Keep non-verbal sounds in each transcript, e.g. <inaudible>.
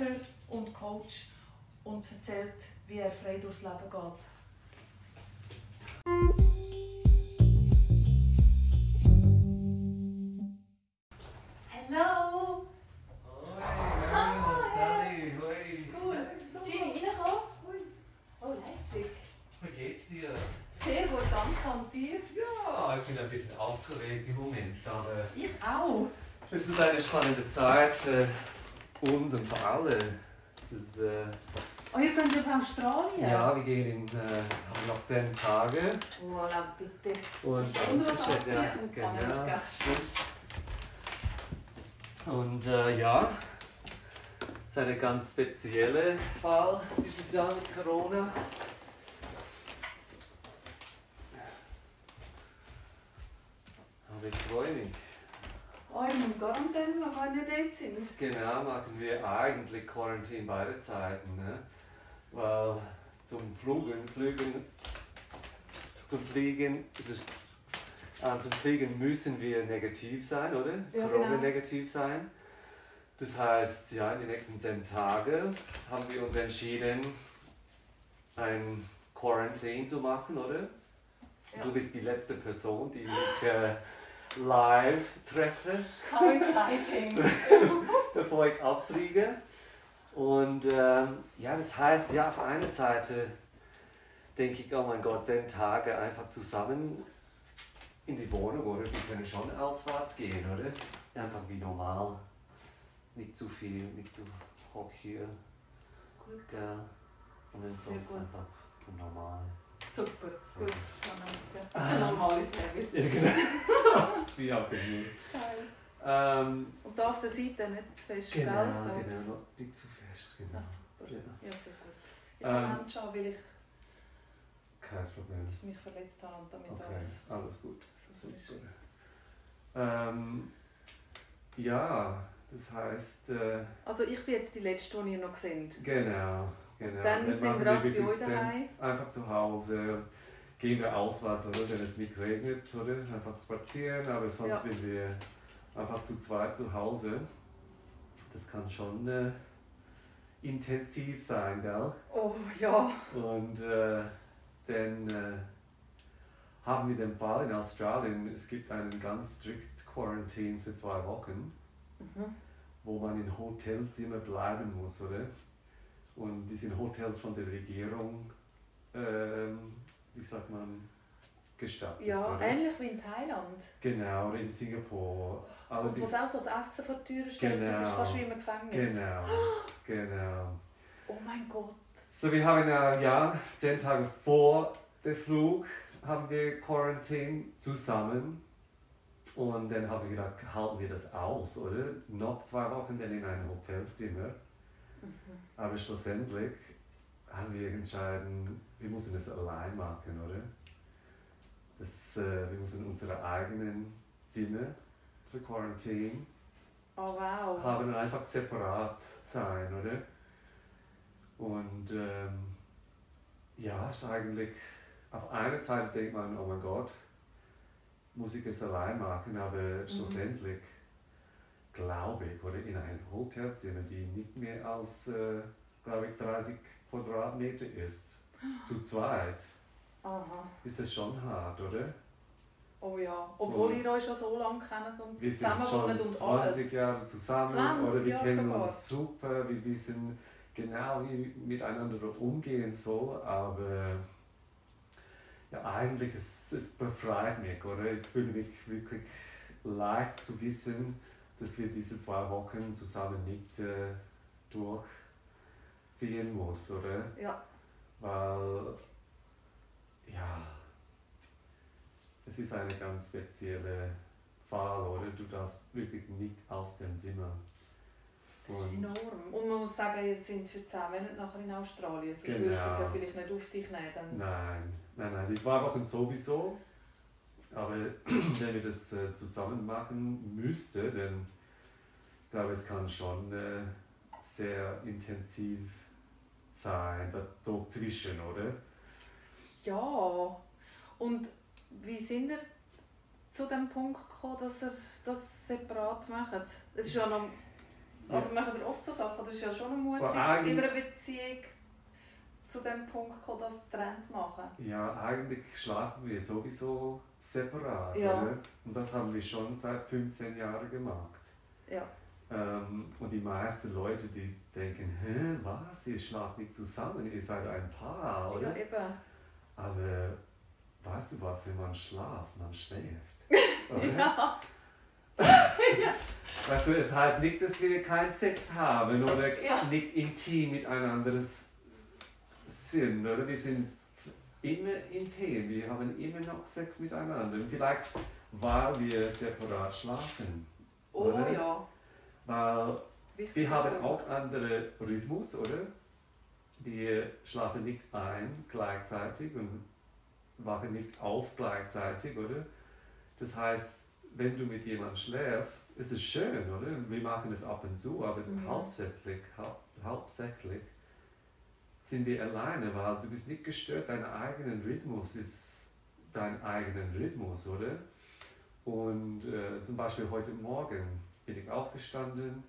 Schöpfer und Coach und erzählt, wie er frei durchs Leben geht. Es ist, äh, Oh, ihr geht auf Australien? ja, wir gehen in äh, noch zehn Tage Oh, laut bitte. und Und was Dankeschön, ja, genau, stimmt. Und äh, ja, es ist ein ganz spezieller Fall dieses Jahr mit Corona. Aber ich freue mich. In Quarantäne, wo kann ihr dort sind? Genau, machen wir eigentlich Quarantäne beide Zeiten. Ne? Weil zum Fliegen, Flügen, zum Fliegen, ist es, äh, zum Fliegen müssen wir negativ sein, oder? Ja, Corona genau. negativ sein. Das heißt, ja, in den nächsten zehn Tagen haben wir uns entschieden, ein Quarantäne zu machen, oder? Ja. Du bist die letzte Person, die ich äh, live treffe How exciting! <laughs> bevor ich abfliege. Und ähm, ja, das heißt, ja, auf einer Seite denke ich, oh mein Gott, zehn Tage einfach zusammen in die Wohnung, oder? Wir können schon auswärts gehen, oder? Einfach wie normal. Nicht zu viel, nicht zu hoch hier. Gut. Ja. Und dann sonst einfach normal. Super, gut. Ja. Ein normales Service. Ja, genau. <laughs> wie auch. Ähm, Und da auf der Seite nicht zu fest, genau, gell? genau, nicht zu fest, genau. Ah, super. Ja. Ja, sehr gut. Ich Ähm, kann anschauen, weil ich Kein Problem. mich verletzt habe und damit Okay, alles alles gut. ist. Super. Ähm, ja, das heißt, äh, Also ich bin jetzt die Letzte, die ihr noch seht. genau, genau. Dann Wir sind wir auch bei euch daheim. Einfach zu Hause, gehen wir auswärts, oder, wenn es nicht regnet, oder? Einfach spazieren, aber sonst Ja. sind wir einfach zu zweit zu Hause. Das kann schon äh, intensiv sein, gell? Oh ja. Und äh, dann äh, haben wir den Fall in Australien, es gibt einen ganz strikt Quarantine für zwei Wochen, Mhm. wo man in Hotelzimmer bleiben muss, oder? Und die sind Hotels von der Regierung, ähm, wie sagt man, gestattet. Ja, oder? ähnlich wie in Thailand. Genau, oder in Singapur. Aber Und wo es auch so das Essen vor die Tür steht, du bist Genau. fast wie im Gefängnis. genau, <gasps> genau. Oh mein Gott. So, wir haben äh, ja zehn Tage vor dem Flug haben wir Quarantäne zusammen. Und dann haben wir gedacht, halten wir das aus, oder? Noch zwei Wochen dann in einem Hotelzimmer. Mhm. Aber schlussendlich haben wir entschieden, wir müssen es allein machen, oder? Das, äh, wir müssen unsere eigenen Zimmer für Quarantäne Oh wow. haben einfach separat sein, oder? Und ähm, ja, es ist eigentlich, auf einer Seite denkt man, oh mein Gott, muss ich es allein machen, aber schlussendlich glaube ich, oder in einem Hotelzimmer, die nicht mehr als, äh, glaube ich, 30 Quadratmeter ist, zu zweit, Aha. ist das schon hart, oder? Oh ja. Obwohl Und- ihr euch schon so lange kennt und Wir sind schon und 20 alles. Jahre zusammen 20 oder wir Jahre kennen sogar. uns super, wir wissen genau, wie miteinander umgehen soll, aber ja, eigentlich es, es befreit mich, oder? Ich fühle mich wirklich leicht zu wissen, dass wir diese zwei Wochen zusammen nicht äh, durchziehen muss, oder? Ja. Weil ja, es ist eine ganz spezielle Fall, oder? Du darfst wirklich nicht aus dem Zimmer. Das ist enorm. Und man muss sagen, ihr seid für 10 Monate nachher in Australien. Sonst Genau. würdest du es ja vielleicht nicht auf dich nehmen. Dann Nein, nein, nein, die zwei Wochen sowieso. Aber wenn wir das äh, zusammen machen müsste, dann glaube ich, es kann schon äh, sehr intensiv sein, da dazwischen, oder? Ja. Und wie sind ihr zu dem Punkt gekommen, dass ihr das separat macht? Es ist ja noch Also machen wir oft so Sachen, das ist ja schon mutig, Aber in einer Beziehung zu dem Punkt gekommen, das Trend machen. Ja, eigentlich schlafen wir sowieso separat. Ja. Oder? Und das haben wir schon seit 15 Jahren gemacht. Ja. Ähm, und die meisten Leute, die denken, hä, was, ihr schlaft nicht zusammen, ihr seid ein Paar, oder? Ja, eben. Aber weißt du was, wenn man schlaft, man schläft. <laughs> Ja. <laughs> Weißt du, es heißt nicht, dass wir keinen Sex haben oder Ja. nicht intim miteinander sind, oder? Wir sind immer intim, wir haben immer noch Sex miteinander. Und vielleicht, weil wir separat schlafen. Oh Oder? ja. Weil Wichtig. wir haben auch andere Rhythmus, oder? Wir schlafen nicht ein gleichzeitig und wachen nicht auf gleichzeitig, oder? Das heißt, wenn du mit jemandem schläfst, ist es schön, oder? Wir machen es ab und zu, aber Mhm. hauptsächlich, hau hauptsächlich sind wir alleine, weil du bist nicht gestört, dein eigenen Rhythmus ist dein eigenen Rhythmus, oder? Und äh, zum Beispiel heute Morgen bin ich aufgestanden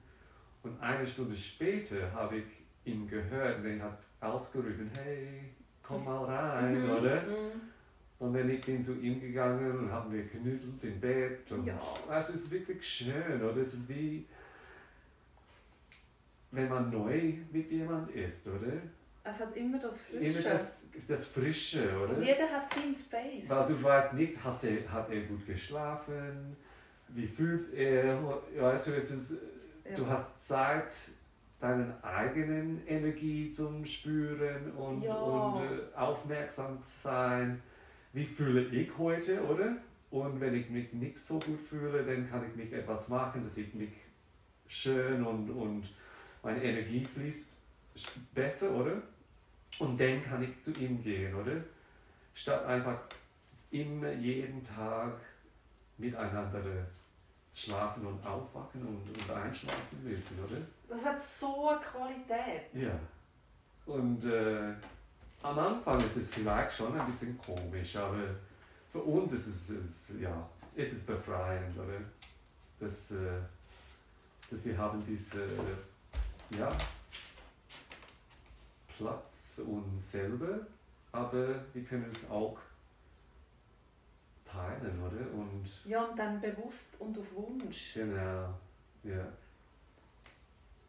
und eine Stunde später habe ich ihn gehört und er hat ausgerufen, hey, komm mal rein, Mhm, oder? mhm. Und dann ich bin zu ihm gegangen und haben wir genüdelt im Bett. Und Ja. weißt, es ist wirklich schön, oder? Es ist wie, wenn man neu mit jemand ist, oder? Es hat immer das Frische. Immer das, das Frische, oder? Und jeder hat seinen Space. Weil du weißt nicht, hast er, hat er gut geschlafen, wie fühlt er, weißt du, es ist, ja. du hast Zeit, deinen eigenen Energie zum Spüren und, Ja. und äh, aufmerksam sein. Wie fühle ich heute, oder? Und wenn ich mich nicht so gut fühle, dann kann ich mich etwas machen, dass ich mich schön und, und meine Energie fließt besser, oder? Und dann kann ich zu ihm gehen, oder? Statt einfach immer jeden Tag miteinander schlafen und aufwachen und, und einschlafen müssen, oder? Das hat so eine Qualität. Ja. Und äh, am Anfang ist es vielleicht schon ein bisschen komisch, aber für uns ist es, ist, ja, ist es befreiend, oder? Dass, äh, dass wir haben diese, ja, Platz für uns selber, aber wir können es auch teilen, oder? Und Ja, und dann bewusst und auf Wunsch. genau, ja.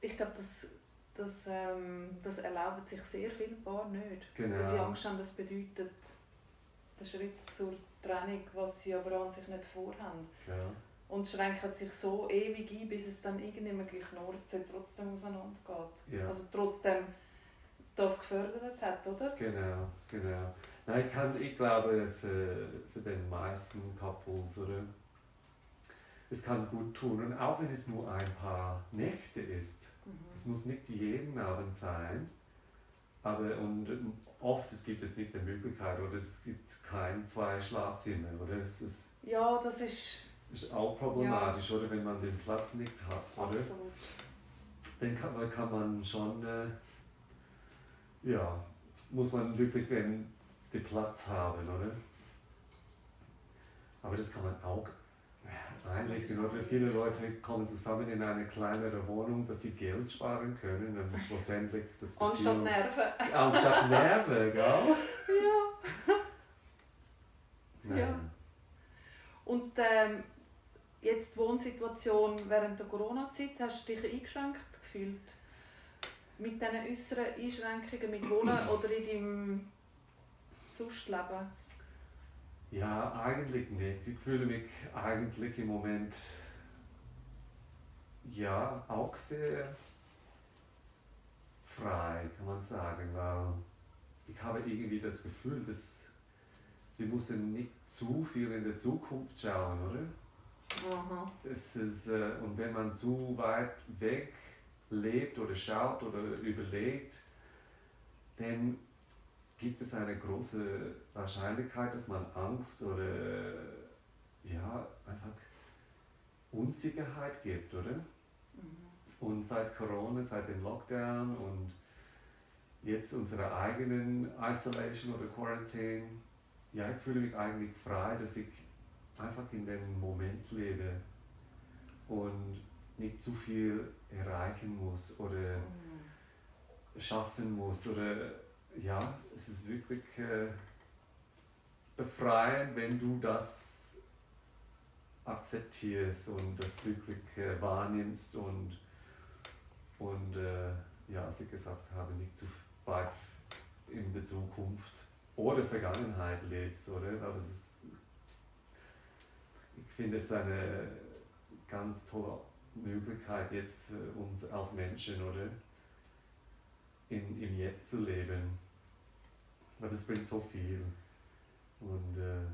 Ich glaube, das, das, ähm, das erlauben sich sehr viele Paar nicht. Genau. Weil sie Angst haben, das bedeutet der Schritt zur Trennung, was sie aber an sich nicht vorhaben. ja. Und schränken sich so ewig ein, bis es dann irgendwann geknurrt soll, trotzdem auseinandergeht. Ja. Also trotzdem das gefördert hat, oder? Genau, genau. Nein, ich, kann, ich glaube, für, für den meisten Couples, oder? Es kann gut tun. Und auch wenn es nur ein paar Nächte ist. Es muss nicht jeden Abend sein. Aber und oft es gibt es nicht die Möglichkeit, oder es gibt kein zwei Schlafzimmer, oder? Es ist, Ja, das ist ist auch problematisch, oder? Wenn man den Platz nicht hat, oder? absolut. dann kann, kann man schon, äh, ja, muss man wirklich den, den Platz haben, oder? Aber das kann man auch einrichten, oder? Viele Leute kommen zusammen in eine kleinere Wohnung, dass sie Geld sparen können und schlussendlich das Anstatt Nerven. Anstatt Nerven, <laughs> gell? Ja. Nein. Ja. Und ähm, jetzt die Wohnsituation während der Corona-Zeit, hast du dich eingeschränkt gefühlt? Mit diesen äußeren Einschränkungen, mit Wohnen oder in deinem Sonstleben? Ja, eigentlich nicht. Ich fühle mich eigentlich im Moment ja auch sehr frei, kann man sagen, weil ich habe irgendwie das Gefühl, dass wir müssen nicht zu viel in der Zukunft schauen, oder? Aha. Es ist, äh, und wenn man zu weit weg lebt oder schaut oder überlegt, dann gibt es eine große Wahrscheinlichkeit, dass man Angst oder ja, einfach Unsicherheit gibt, oder? Mhm. Und seit Corona, seit dem Lockdown und jetzt unserer eigenen Isolation oder Quarantine, ja, ich fühle mich eigentlich frei, dass ich einfach in dem Moment lebe nicht zu viel erreichen muss oder schaffen muss oder ja, es ist wirklich äh, befreiend, wenn du das akzeptierst und das wirklich äh, wahrnimmst und, und äh, ja, als ich gesagt habe, nicht zu weit in der Zukunft oder Vergangenheit lebst, oder? Aber das ist, ich finde es eine ganz tolle Möglichkeit jetzt für uns als Menschen, oder? In, Im Jetzt zu leben. Weil das bringt so viel. Und äh,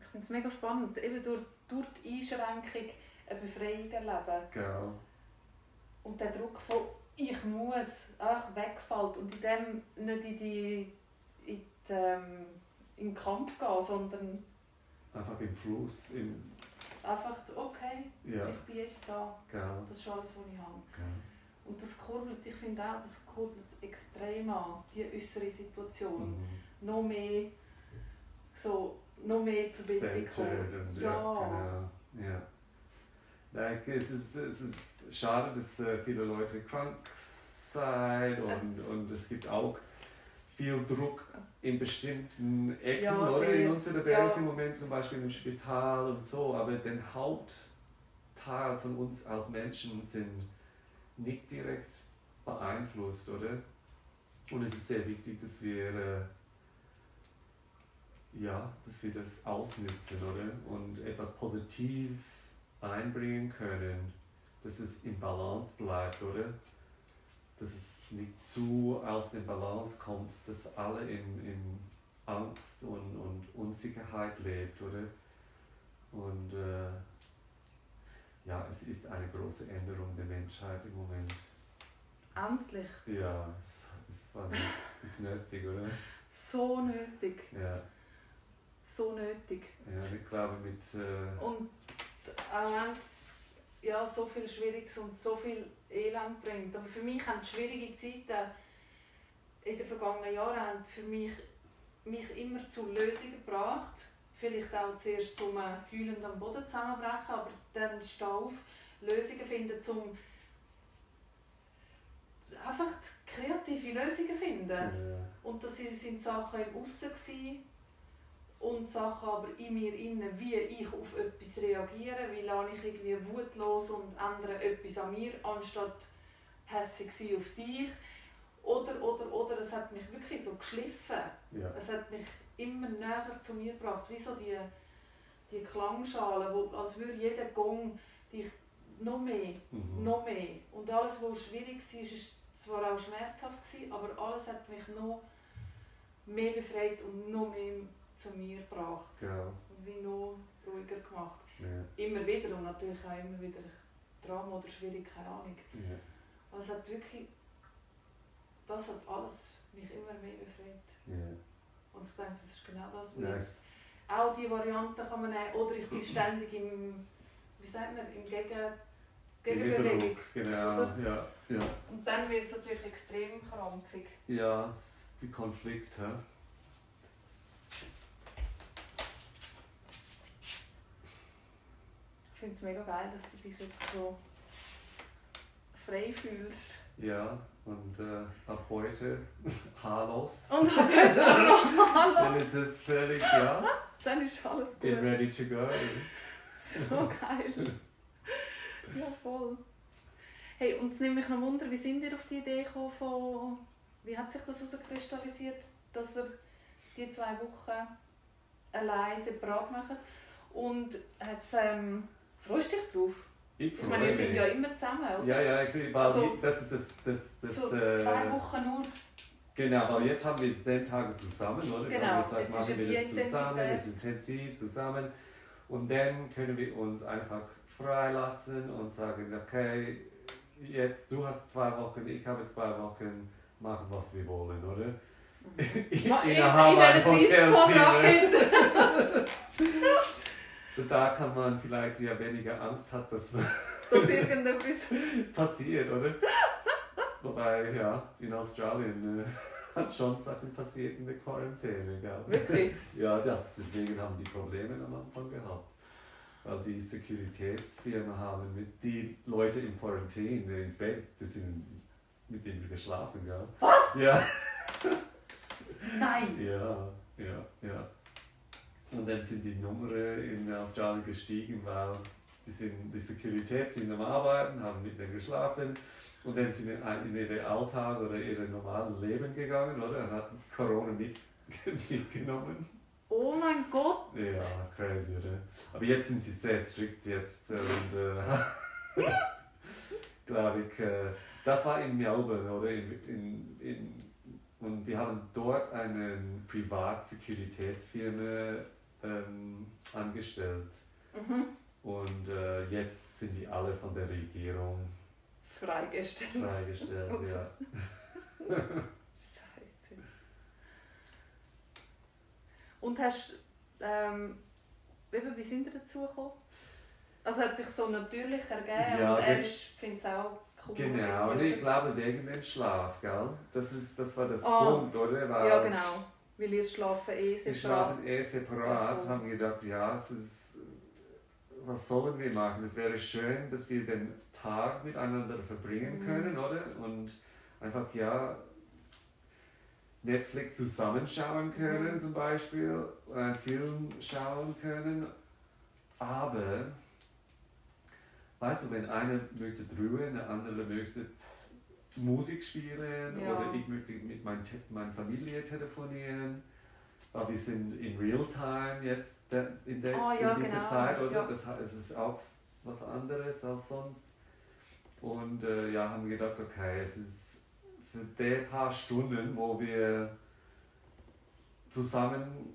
Ich finde es mega spannend, eben durch, durch die Einschränkung eine Befreiung erleben. genau. Und der Druck von «ich muss» einfach wegfällt und in dem nicht in, die, in, die, ähm, in den Kampf gehen, sondern Einfach im Fluss, im, einfach «okay, ja, ich bin jetzt da, genau. das ist alles, was ich habe». genau. Und das kurbelt, ich finde auch, das kurbelt extrem an, die äußere Situation. Mhm. Noch mehr, so, noch mehr die Verbindung und Ja. ja, genau. Ja. Like, es, ist, es ist schade, dass äh, viele Leute krank sind und, Es- und es gibt auch viel Druck in bestimmten Ecken Ja, oder sehr. in unserer Welt Ja. im Moment, zum Beispiel im Spital und so, aber den Hauptteil von uns als Menschen sind nicht direkt beeinflusst, oder? Und es ist sehr wichtig, dass wir äh, ja, dass wir das ausnutzen, oder? Und etwas positiv einbringen können, dass es im Balance bleibt, oder? Dass es nicht zu aus dem Balance kommt, dass alle in, in Angst und, und Unsicherheit lebt, oder? Und äh, ja, es ist eine große Änderung der Menschheit im Moment. Endlich. Ja, es, es war ist nötig, oder? So nötig. Ja, So nötig. ja ich glaube mit... Äh, Und es ja, so viel Schwieriges und so viel Elend bringt. Aber für mich haben die schwierigen Zeiten in den vergangenen Jahren haben für mich, mich immer zu Lösungen gebracht. Vielleicht auch zuerst zum äh, heulend am Boden zusammenbrechen, aber dann stehen auf, Lösungen finden, um einfach kreative Lösungen finden. ja. Und das sind Sachen im Aussen und Sachen aber in mir innen, wie ich auf etwas reagiere, wie lasse ich irgendwie Wut los und ändere etwas an mir, anstatt hässig sein auf dich. Oder, oder, oder, es hat mich wirklich so geschliffen. ja. Es hat mich immer näher zu mir gebracht, wie so die, die Klangschale, wo, als würde jeder Gong dich noch mehr Mhm. noch mehr. Und alles, was schwierig war, war zwar auch schmerzhaft, gewesen, aber alles hat mich noch mehr befreit und noch mehr zu mir gebracht. Genau. Wie noch ruhiger gemacht. Ja. Immer wieder und natürlich auch immer wieder Drama oder schwierig, keine Ahnung. Ja. Aber es hat wirklich, das hat alles mich immer mehr befreit. Ja. Und ich denke, das ist genau das, was Nice. auch die Variante kann man nehmen. Oder ich bin <clears throat> ständig im, wie sagt man, im Gegen, Gegenbewegung. Genau. Oder? Ja. Ja. Und dann wird es natürlich extrem krampfig. ja, die Konflikte. Ich finde es mega geil, dass du dich jetzt so frei fühlst. Ja, und äh, ab heute <laughs> haarlos. Und dann geht auch noch <laughs> Dann ist es völlig, ja, <laughs> Dann ist alles bin gut. ready to go. So geil. Ja, voll. Hey, und es nimmt mich noch Wunder, wie sind ihr auf die Idee gekommen von... Wie hat sich das herauskristallisiert, dass ihr die zwei Wochen allein separat macht? Und hat's, ähm, freust du dich drauf? Ich Ich meine, freue seid ja immer zusammen, oder? Ja, ja, ich, weil Also, das ist das, das, das, so äh, zwei Wochen nur. Genau, weil jetzt haben wir zehn Tage zusammen, oder? Genau, Wir gesagt, jetzt machen wir das zusammen, wir Intensität. sind intensiv zusammen. Und dann können wir uns einfach freilassen und sagen, okay, jetzt du hast zwei Wochen, ich habe zwei Wochen, machen was wir wollen, oder? Mhm. Innerhalb <laughs> ein in diesen 30 Hotelzimmer. Quadratmetern. <laughs> So da kann man vielleicht ja weniger Angst hat, dass <laughs> dass irgendetwas. <laughs> passiert, oder? Wobei, ja, in Australien äh, <laughs> hat schon Sachen passiert in der Quarantäne, gell? Wirklich? Ja, das, deswegen haben die Probleme am Anfang gehabt. weil die Securitätsfirma haben mit die Leute im Quarantäne ins Bett, die sind mit denen geschlafen, gell? Was? Ja. Nein! Ja, ja, ja. Und dann sind die Nummern in Australien gestiegen, weil die, sind, die Security sind am Arbeiten, haben mit denen geschlafen und dann sind in, in ihren Alltag oder ihr normalen Leben gegangen, oder? Und hatten Corona mit, <laughs> mitgenommen. Oh mein Gott! Ja, crazy, oder? Aber jetzt sind sie sehr strikt jetzt und äh, <laughs> glaube ich, äh, das war in Melbourne, oder? In, in, in, und die haben dort eine Privatsekuritätsfirma ähm, angestellt. Mhm. Und äh, jetzt sind die alle von der Regierung Freigestellt. freigestellt. ja. Scheiße. Und hast ähm, eben, wie sind ihr dazu gekommen? Also hat sich so natürlich ergeben Ja, und er findet es auch cool. Genau, und ich glaube wegen dem Schlaf, gell? Das, ist, das war das Ah. Punkt, oder? Weil Ja, genau. Weil ihr schlafen eh Wir separat. schlafen eh separat, Ja, haben gedacht, ja, es ist, was sollen wir machen? Es wäre schön, dass wir den Tag miteinander verbringen Mhm. können, oder? Und einfach, ja, Netflix zusammenschauen können Mhm. zum Beispiel, einen Film schauen können. Aber, weißt du, wenn einer möchte ruhen, der andere möchte Musik spielen Ja. oder ich möchte mit mein, meiner Familie telefonieren. Aber wir sind in Realtime jetzt de- in, der, Ah, ja, in dieser genau. Zeit, oder? Ja. Das ist auch was anderes als sonst. Und äh, ja, haben gedacht, okay, es ist für die paar Stunden, wo wir zusammen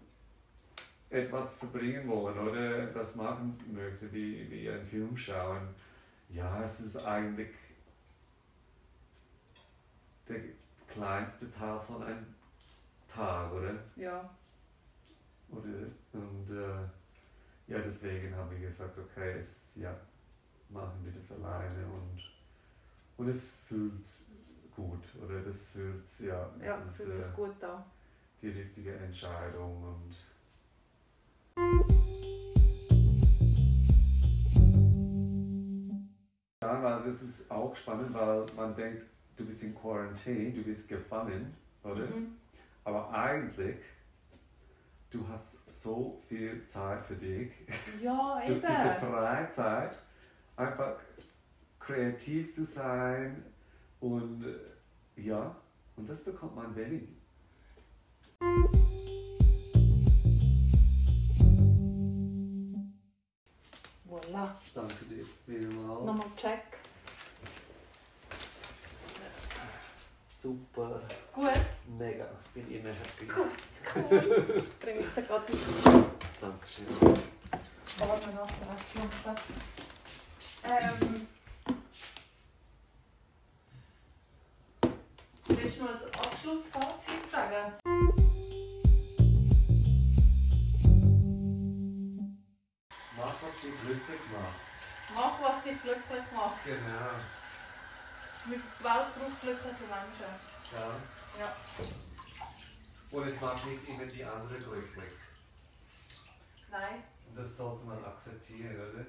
etwas verbringen wollen oder das machen möchte, wie, wie einen Film schauen. Ja, es ist eigentlich der kleinste Teil von einem Tag, oder? Ja. oder und äh, ja, deswegen haben wir gesagt, okay, es, ja, machen wir das alleine und, und es fühlt gut, oder? Das fühlt, ja, es Ja, ist fühlt äh, sich gut an. die richtige Entscheidung und ja, weil das ist auch spannend, weil man denkt, du bist in Quarantäne, du bist gefangen, oder? Mhm. Aber eigentlich, du hast so viel Zeit für dich. Ja, <laughs> Du, eben. diese Freizeit, einfach kreativ zu sein und äh, ja, und das bekommt man wenig. Voilà. Danke dir vielmals. Nochmal check. Super, Gut. mega, bin immer happy. Gut. Cool. <laughs> Bring ich dir gerade Dankeschön. Ähm. Welt braucht glückliche Menschen. Ja. Ja. Und es macht nicht immer die andere glücklich. Nein. Das sollte man akzeptieren, oder?